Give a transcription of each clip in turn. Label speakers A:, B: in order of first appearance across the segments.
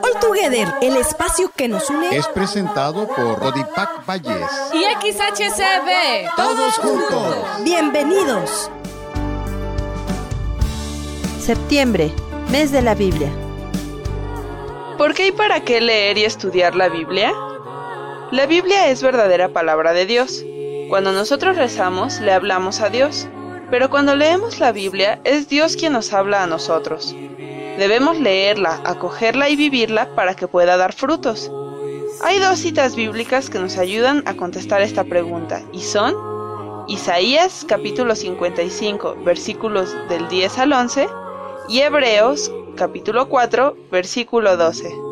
A: All Together, el espacio que nos une,
B: es presentado por Rodipac Valles
C: y XHCB.
B: Todos juntos.
A: Bienvenidos.
D: Septiembre, mes de la Biblia.
E: ¿Por qué y para qué leer y estudiar la Biblia? La Biblia es verdadera palabra de Dios. Cuando nosotros rezamos, le hablamos a Dios. Pero cuando leemos la Biblia, es Dios quien nos habla a nosotros. Debemos leerla, acogerla y vivirla para que pueda dar frutos. Hay dos citas bíblicas que nos ayudan a contestar esta pregunta y son Isaías capítulo 55 versículos del 10 al 11 y Hebreos capítulo 4 versículo 12.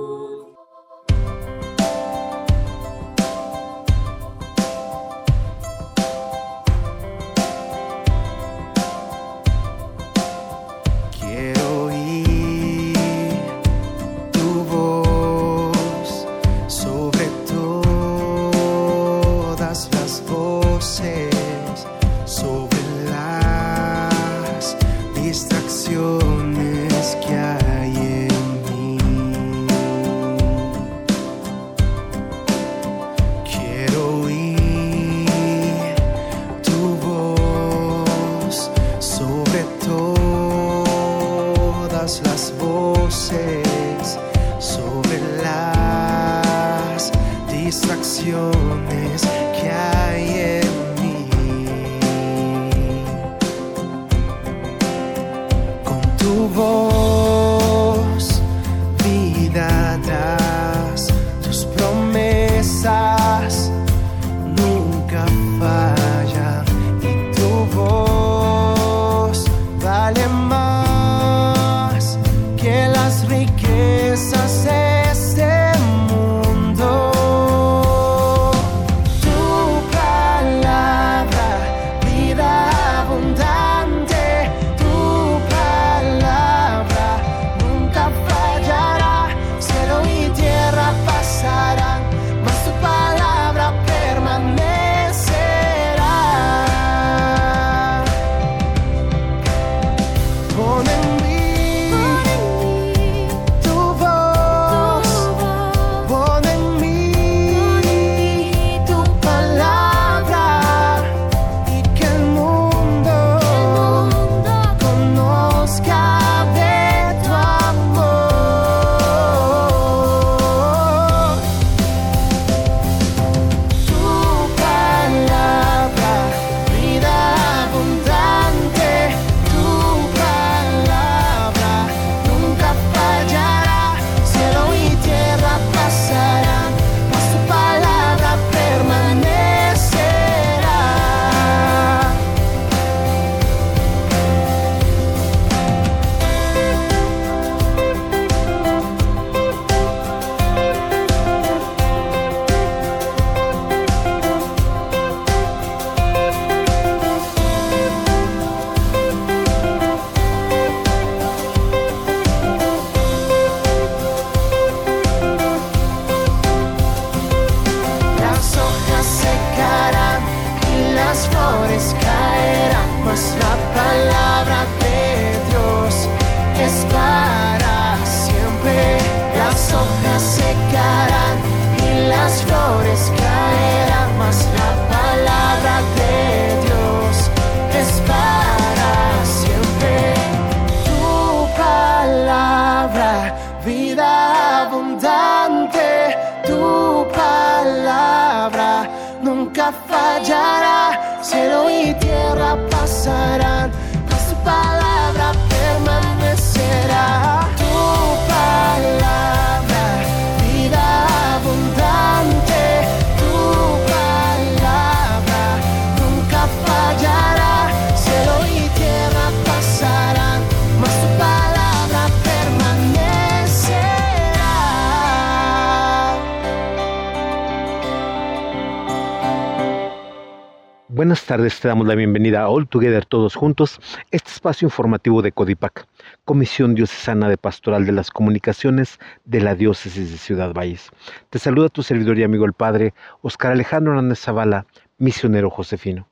F: Buenas tardes, te damos la bienvenida a All Together Todos Juntos, este espacio informativo de Codipac, Comisión Diocesana de Pastoral de las Comunicaciones de la Diócesis de Ciudad Valles. Te saluda tu servidor y amigo el Padre Oscar Alejandro Hernández Zavala, misionero josefino.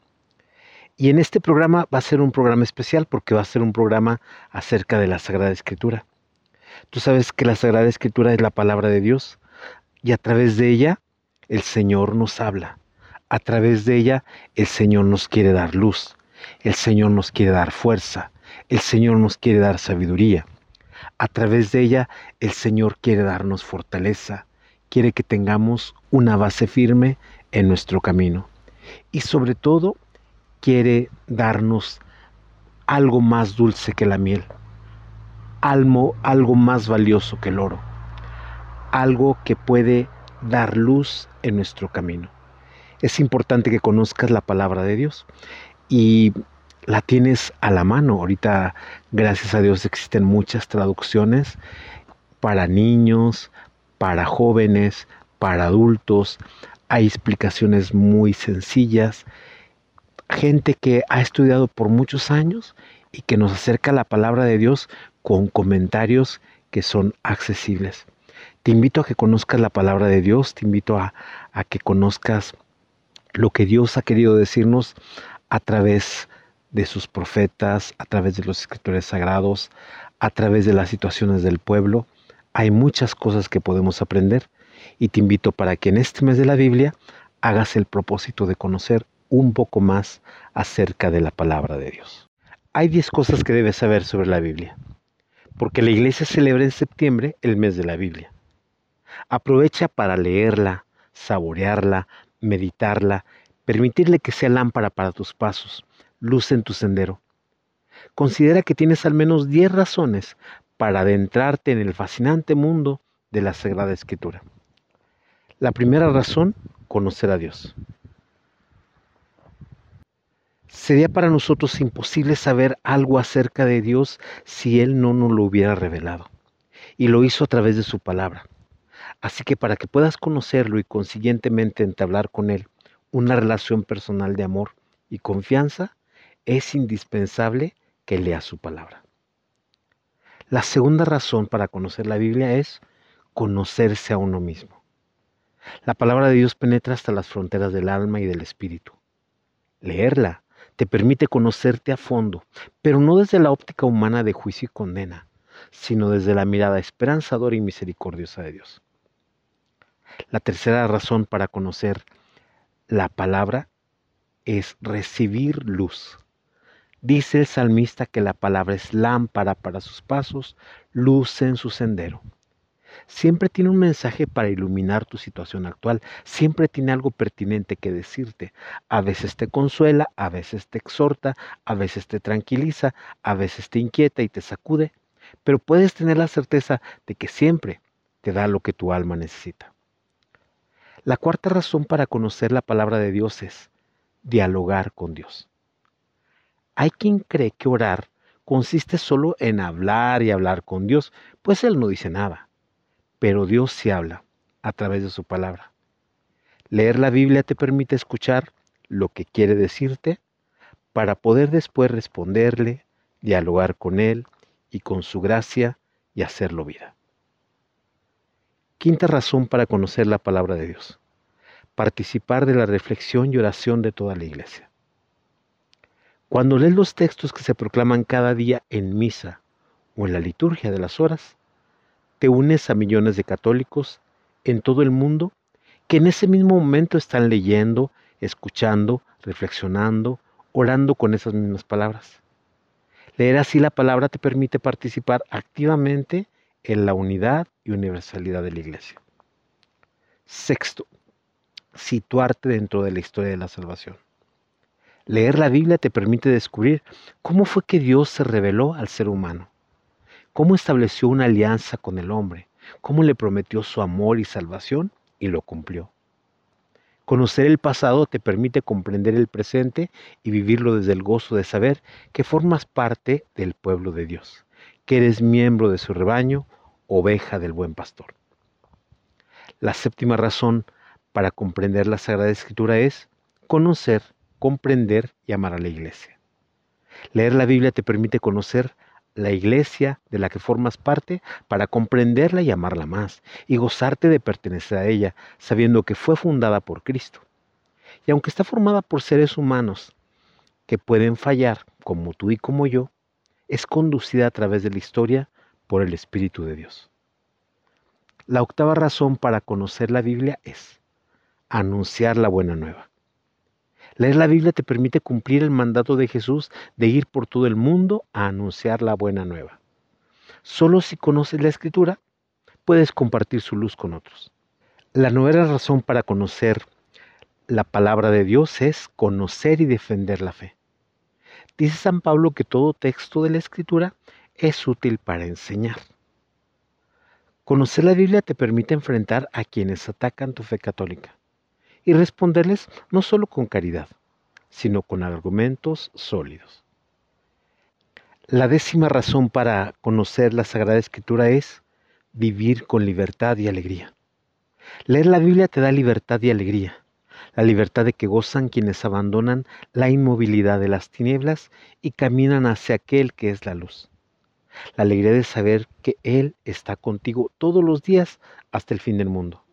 F: Y en este programa va a ser un programa especial porque va a ser un programa acerca de la Sagrada Escritura. Tú sabes que la Sagrada Escritura es la palabra de Dios y a través de ella el Señor nos habla. A través de ella el Señor nos quiere dar luz, el Señor nos quiere dar fuerza, el Señor nos quiere dar sabiduría. A través de ella el Señor quiere darnos fortaleza, quiere que tengamos una base firme en nuestro camino. Y sobre todo quiere darnos algo más dulce que la miel, algo, algo más valioso que el oro, algo que puede dar luz en nuestro camino. Es importante que conozcas la palabra de Dios y la tienes a la mano. Ahorita, gracias a Dios, existen muchas traducciones para niños, para jóvenes, para adultos. Hay explicaciones muy sencillas. Gente que ha estudiado por muchos años y que nos acerca la palabra de Dios con comentarios que son accesibles. Te invito a que conozcas la palabra de Dios, te invito a, a que conozcas lo que Dios ha querido decirnos a través de sus profetas, a través de los escritores sagrados, a través de las situaciones del pueblo. Hay muchas cosas que podemos aprender y te invito para que en este mes de la Biblia hagas el propósito de conocer un poco más acerca de la palabra de Dios. Hay 10 cosas que debes saber sobre la Biblia, porque la iglesia celebra en septiembre el mes de la Biblia. Aprovecha para leerla, saborearla, meditarla, permitirle que sea lámpara para tus pasos, luz en tu sendero. Considera que tienes al menos 10 razones para adentrarte en el fascinante mundo de la Sagrada Escritura. La primera razón, conocer a Dios. Sería para nosotros imposible saber algo acerca de Dios si Él no nos lo hubiera revelado. Y lo hizo a través de su palabra. Así que para que puedas conocerlo y consiguientemente entablar con Él una relación personal de amor y confianza, es indispensable que leas su palabra. La segunda razón para conocer la Biblia es conocerse a uno mismo. La palabra de Dios penetra hasta las fronteras del alma y del espíritu. Leerla te permite conocerte a fondo, pero no desde la óptica humana de juicio y condena, sino desde la mirada esperanzadora y misericordiosa de Dios. La tercera razón para conocer la palabra es recibir luz. Dice el salmista que la palabra es lámpara para sus pasos, luz en su sendero. Siempre tiene un mensaje para iluminar tu situación actual, siempre tiene algo pertinente que decirte. A veces te consuela, a veces te exhorta, a veces te tranquiliza, a veces te inquieta y te sacude, pero puedes tener la certeza de que siempre te da lo que tu alma necesita. La cuarta razón para conocer la palabra de Dios es dialogar con Dios. Hay quien cree que orar consiste solo en hablar y hablar con Dios, pues Él no dice nada, pero Dios sí habla a través de su palabra. Leer la Biblia te permite escuchar lo que quiere decirte para poder después responderle, dialogar con Él y con su gracia y hacerlo vida. Quinta razón para conocer la palabra de Dios. Participar de la reflexión y oración de toda la iglesia. Cuando lees los textos que se proclaman cada día en misa o en la liturgia de las horas, te unes a millones de católicos en todo el mundo que en ese mismo momento están leyendo, escuchando, reflexionando, orando con esas mismas palabras. Leer así la palabra te permite participar activamente en la unidad y universalidad de la Iglesia. Sexto, situarte dentro de la historia de la salvación. Leer la Biblia te permite descubrir cómo fue que Dios se reveló al ser humano, cómo estableció una alianza con el hombre, cómo le prometió su amor y salvación y lo cumplió. Conocer el pasado te permite comprender el presente y vivirlo desde el gozo de saber que formas parte del pueblo de Dios, que eres miembro de su rebaño oveja del buen pastor. La séptima razón para comprender la Sagrada Escritura es conocer, comprender y amar a la iglesia. Leer la Biblia te permite conocer la iglesia de la que formas parte para comprenderla y amarla más y gozarte de pertenecer a ella, sabiendo que fue fundada por Cristo. Y aunque está formada por seres humanos que pueden fallar, como tú y como yo, es conducida a través de la historia por el Espíritu de Dios. La octava razón para conocer la Biblia es anunciar la buena nueva. Leer la Biblia te permite cumplir el mandato de Jesús de ir por todo el mundo a anunciar la buena nueva. Solo si conoces la Escritura, puedes compartir su luz con otros. La novena razón para conocer la palabra de Dios es conocer y defender la fe. Dice San Pablo que todo texto de la Escritura es útil para enseñar. Conocer la Biblia te permite enfrentar a quienes atacan tu fe católica y responderles no solo con caridad, sino con argumentos sólidos. La décima razón para conocer la Sagrada Escritura es vivir con libertad y alegría. Leer la Biblia te da libertad y alegría, la libertad de que gozan quienes abandonan la inmovilidad de las tinieblas y caminan hacia aquel que es la luz. La alegría de saber que Él está contigo todos los días hasta el fin del mundo.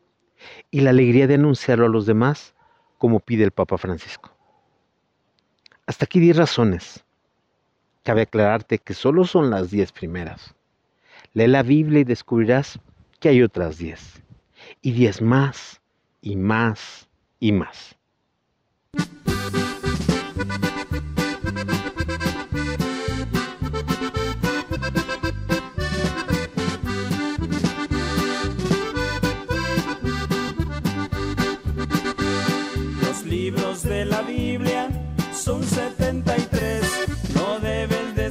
F: Y la alegría de anunciarlo a los demás como pide el Papa Francisco. Hasta aquí diez razones Cabe aclararte que solo son las diez primeras. Lee la Biblia y descubrirás que hay otras diez. Y diez más, y más, y más.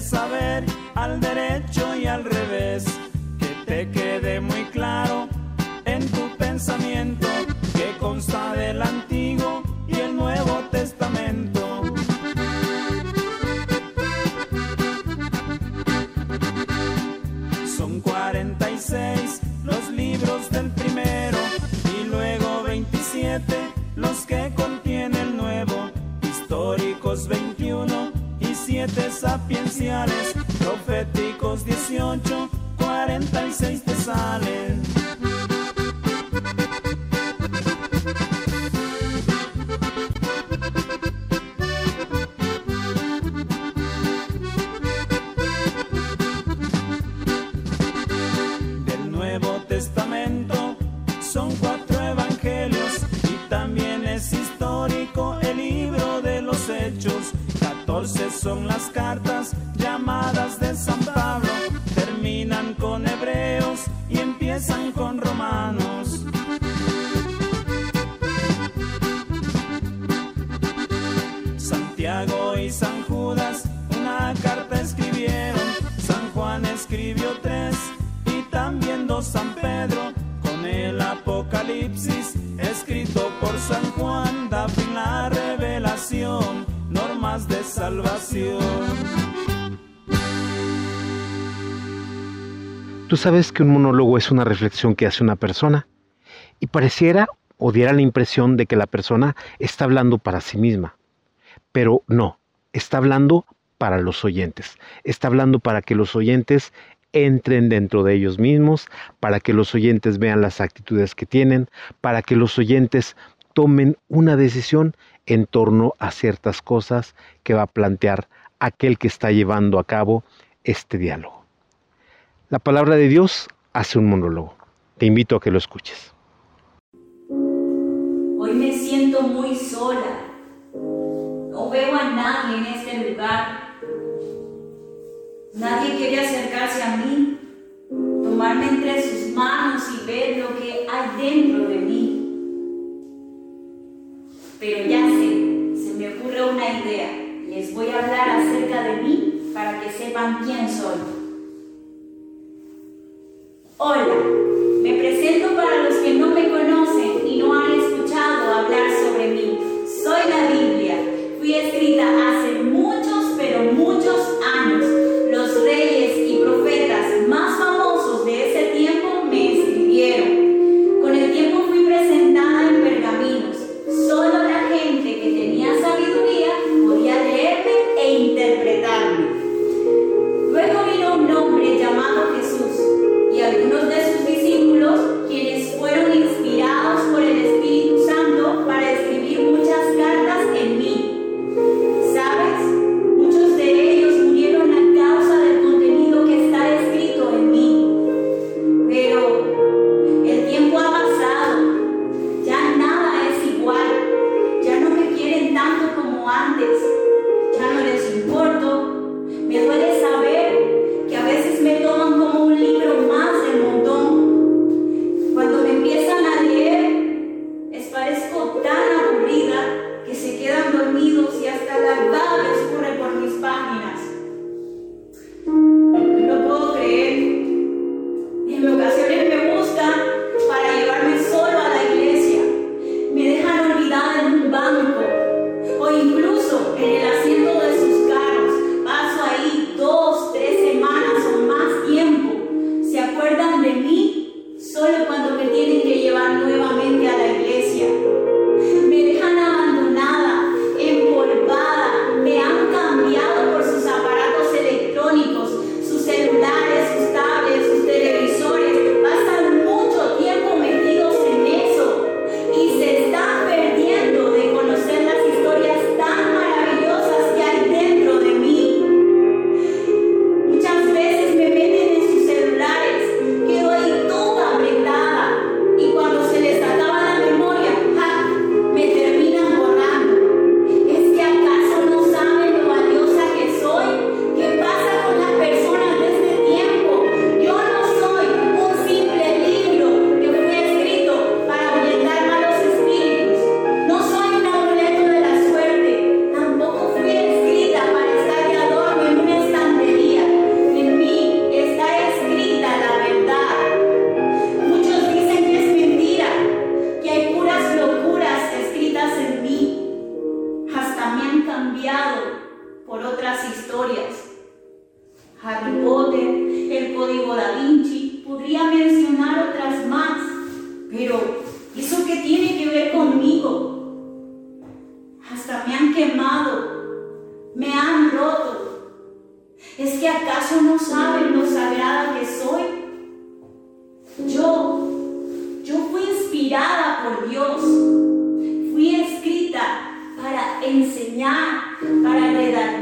G: Saber al derecho y al revés. Que te quede muy claro en tu pensamiento que consta del escribió tres y también dos San Pedro con el Apocalipsis escrito por San Juan da fin la revelación normas de salvación.
F: Tú sabes que un monólogo es una reflexión que hace una persona y pareciera o diera la impresión de que la persona está hablando para sí misma, pero no, está hablando para los oyentes, está hablando para que los oyentes entren dentro de ellos mismos, para que los oyentes vean las actitudes que tienen, para que los oyentes tomen una decisión en torno a ciertas cosas que va a plantear aquel que está llevando a cabo este diálogo. La palabra de Dios hace un monólogo. Te invito a que lo escuches.
H: Hoy me siento muy sola. No veo a nadie en este lugar. Nadie quiere acercarse a mí, tomarme entre sus manos y ver lo que hay dentro de mí. Pero ya sé, se me ocurre una idea. Les voy a hablar acerca de mí para que sepan quién soy. Hola, me presento para los que no me conocen inspirada por Dios. Fui escrita para enseñar, para redarguir,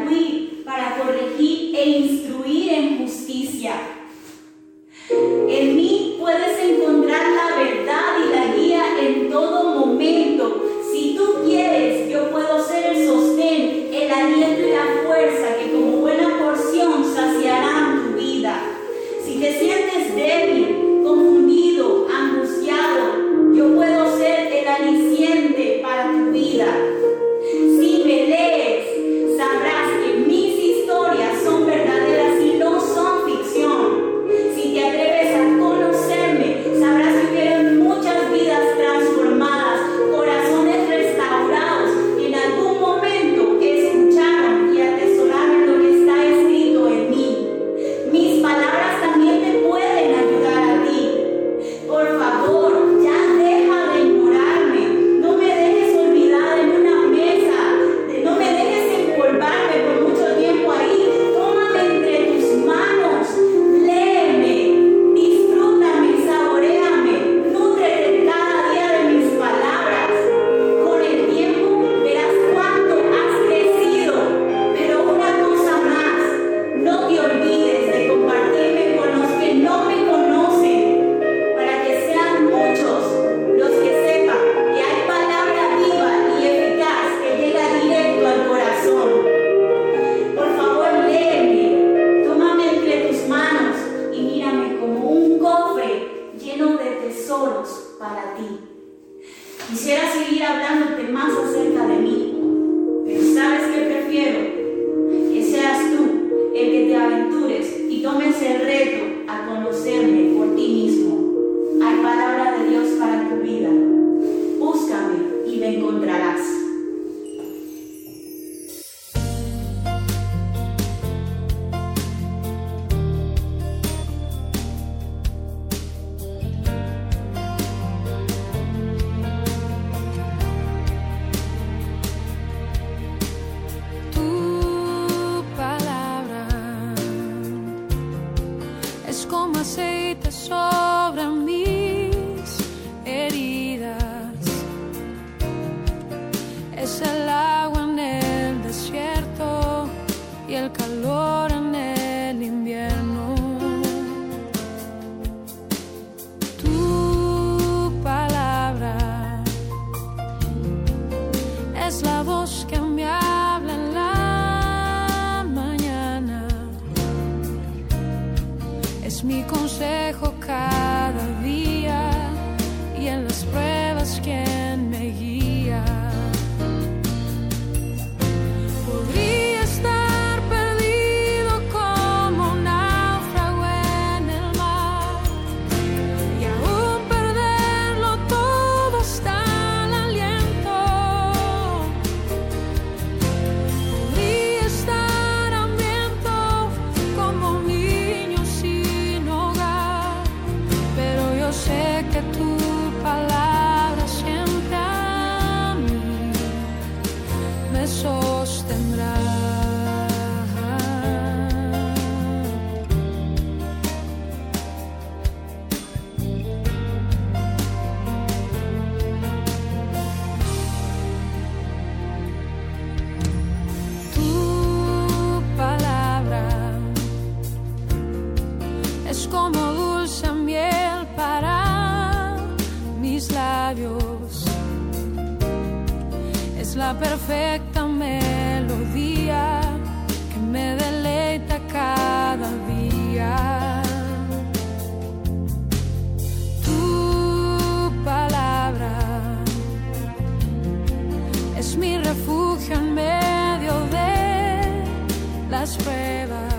I: refugio en medio de las pruebas.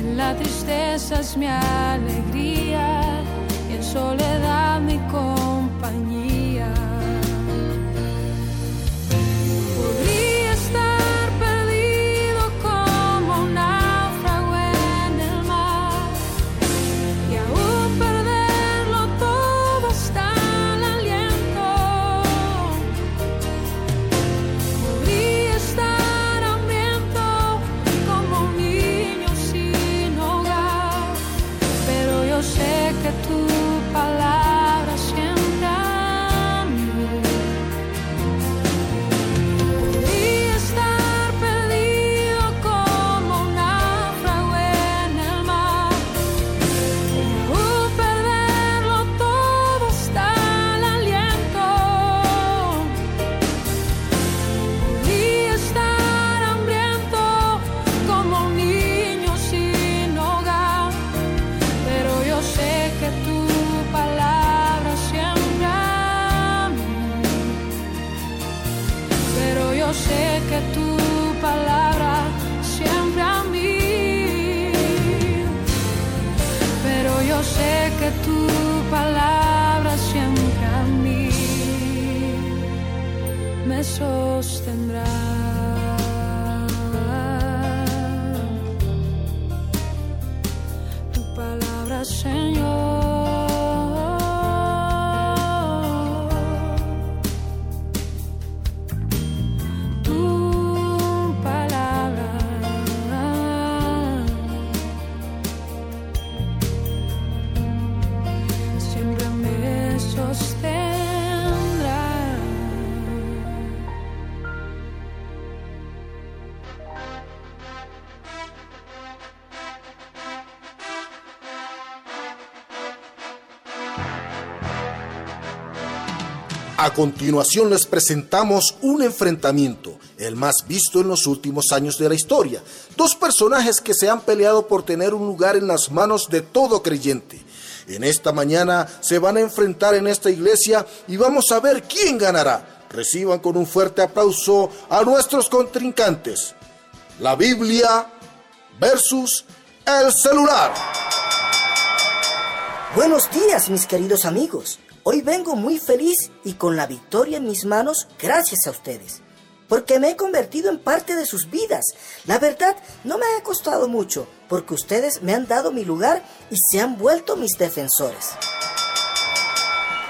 I: En la tristeza es mi alegría y en soledad mi compañía. A
J: continuación les presentamos un enfrentamiento, el más visto en los últimos años de la historia. Dos personajes que se han peleado por tener un lugar en las manos de todo creyente. En esta mañana se van a enfrentar en esta iglesia y vamos a ver quién ganará. Reciban con un fuerte aplauso a nuestros contrincantes. La Biblia versus el celular.
K: Buenos días, mis queridos amigos. Hoy vengo muy feliz y con la victoria en mis manos gracias a ustedes, porque me he convertido en parte de sus vidas. La verdad, no me ha costado mucho, porque ustedes me han dado mi lugar y se han vuelto mis defensores.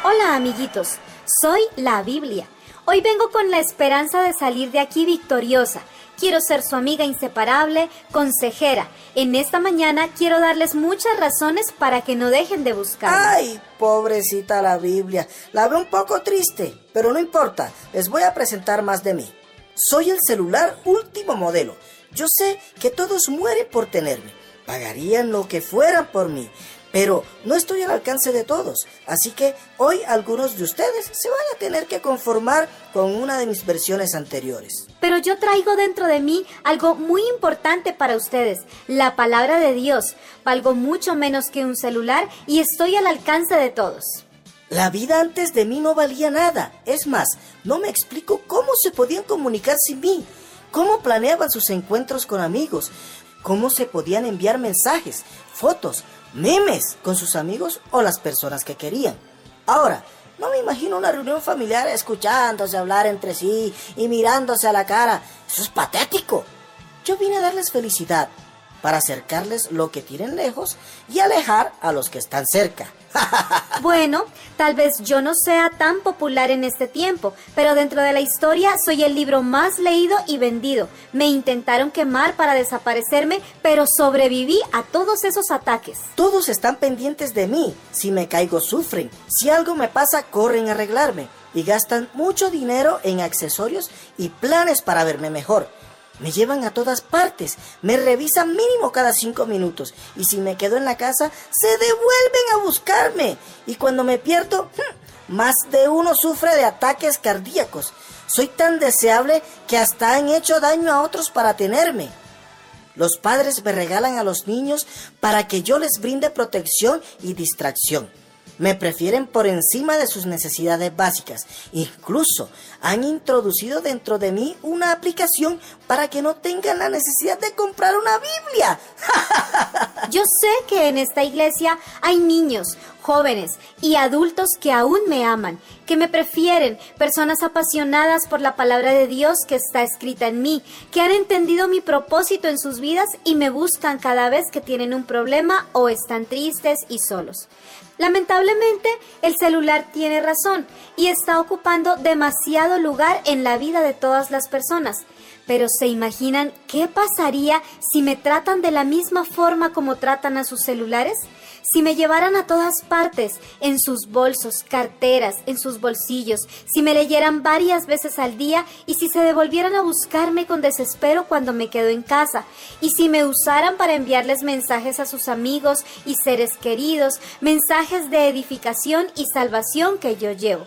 L: Hola amiguitos, soy la Biblia. Hoy vengo con la esperanza de salir de aquí victoriosa. Quiero ser su amiga inseparable, consejera. En esta mañana quiero darles muchas razones para que no dejen de buscar.
K: Ay, pobrecita la Biblia. La veo un poco triste, pero no importa. Les voy a presentar más de mí. Soy el celular último modelo. Yo sé que todos mueren por tenerme. Pagarían lo que fuera por mí. Pero no estoy al alcance de todos, así que hoy algunos de ustedes se van a tener que conformar con una de mis versiones anteriores.
L: Pero yo traigo dentro de mí algo muy importante para ustedes, la palabra de Dios. Valgo mucho menos que un celular y estoy al alcance de todos.
K: La vida antes de mí no valía nada. Es más, no me explico cómo se podían comunicar sin mí, cómo planeaban sus encuentros con amigos, cómo se podían enviar mensajes, fotos, memes con sus amigos o las personas que querían. Ahora, no me imagino una reunión familiar escuchándose hablar entre sí y mirándose a la cara. Eso es patético. Yo vine a darles felicidad, para acercarles lo que tienen lejos y alejar a los que están cerca.
L: Bueno, tal vez yo no sea tan popular en este tiempo, pero dentro de la historia soy el libro más leído y vendido. Me intentaron quemar para desaparecerme, pero sobreviví a todos esos ataques.
K: Todos están pendientes de mí. Si me caigo, sufren. Si algo me pasa, corren a arreglarme. Y gastan mucho dinero en accesorios y planes para verme mejor. Me llevan a todas partes, me revisan mínimo cada cinco minutos y si me quedo en la casa, se devuelven a buscarme. Y cuando me pierdo, más de uno sufre de ataques cardíacos. Soy tan deseable que hasta han hecho daño a otros para tenerme. Los padres me regalan a los niños para que yo les brinde protección y distracción. Me prefieren por encima de sus necesidades básicas. Incluso han introducido dentro de mí una aplicación para que no tengan la necesidad de comprar una Biblia.
L: Yo sé que en esta iglesia hay niños, jóvenes y adultos que aún me aman, que me prefieren, personas apasionadas por la palabra de Dios que está escrita en mí, que han entendido mi propósito en sus vidas y me buscan cada vez que tienen un problema o están tristes y solos. Lamentablemente, el celular tiene razón y está ocupando demasiado lugar en la vida de todas las personas. Pero ¿se imaginan qué pasaría si me tratan de la misma forma como tratan a sus celulares? Si me llevaran a todas partes, en sus bolsos, carteras, en sus bolsillos, si me leyeran varias veces al día y si se devolvieran a buscarme con desespero cuando me quedo en casa, y si me usaran para enviarles mensajes a sus amigos y seres queridos, mensajes de edificación y salvación que yo llevo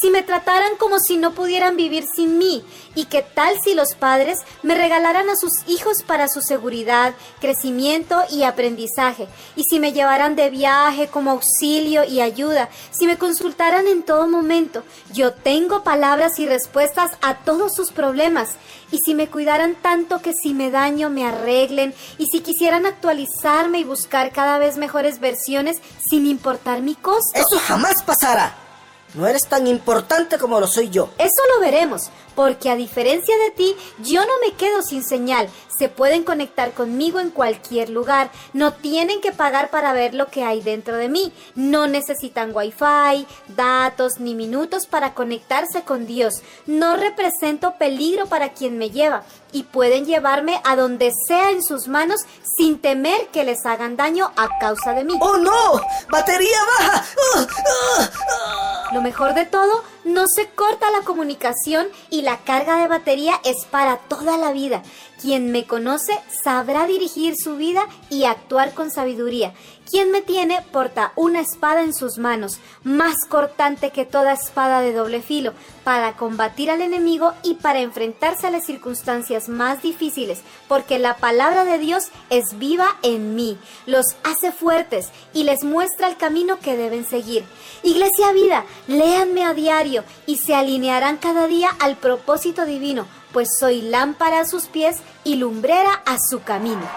L: si me trataran como si no pudieran vivir sin mí? ¿Y qué tal si los padres me regalaran a sus hijos para su seguridad, crecimiento y aprendizaje? ¿Y si me llevaran de viaje como auxilio y ayuda? ¿Si me consultaran en todo momento? Yo tengo palabras y respuestas a todos sus problemas. ¿Y si me cuidaran tanto que si me daño me arreglen? ¿Y si quisieran actualizarme y buscar cada vez mejores versiones sin importar mi costo?
K: Eso jamás pasará. No eres tan importante como lo soy yo.
L: Eso lo veremos, porque a diferencia de ti, yo no me quedo sin señal. Se pueden conectar conmigo en cualquier lugar. No tienen que pagar para ver lo que hay dentro de mí. No necesitan wifi, datos ni minutos para conectarse con Dios. No represento peligro para quien me lleva y pueden llevarme a donde sea en sus manos sin temer que les hagan daño a causa de mí.
K: ¡Oh no! ¡Batería baja! ¡Uh, uh,
L: uh! Lo mejor de todo, no se corta la comunicación y la carga de batería es para toda la vida. Quien me conoce sabrá dirigir su vida y actuar con sabiduría. Quien me tiene porta una espada en sus manos, más cortante que toda espada de doble filo, para combatir al enemigo y para enfrentarse a las circunstancias más difíciles, porque la palabra de Dios es viva en mí, los hace fuertes y les muestra el camino que deben seguir. Iglesia Vida, léanme a diario y se alinearán cada día al propósito divino, pues soy lámpara a sus pies y lumbrera a su camino.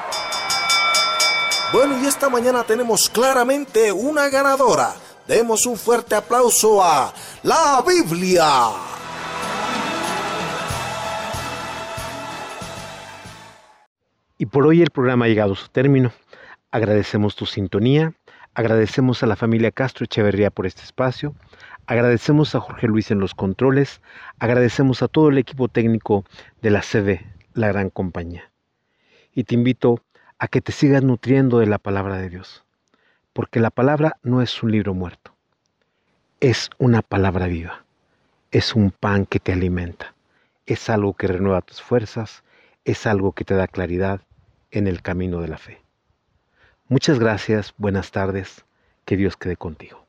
J: Bueno, y esta mañana tenemos claramente una ganadora. Demos un fuerte aplauso a la Biblia.
F: Y por hoy el programa ha llegado a su término. Agradecemos tu sintonía, agradecemos a la familia Castro Echeverría por este espacio, agradecemos a Jorge Luis en los controles, agradecemos a todo el equipo técnico de la CD, la gran compañía. Y te invito a que te sigas nutriendo de la palabra de Dios, porque la palabra no es un libro muerto, es una palabra viva, es un pan que te alimenta, es algo que renueva tus fuerzas, es algo que te da claridad en el camino de la fe. Muchas gracias, buenas tardes, que Dios quede contigo.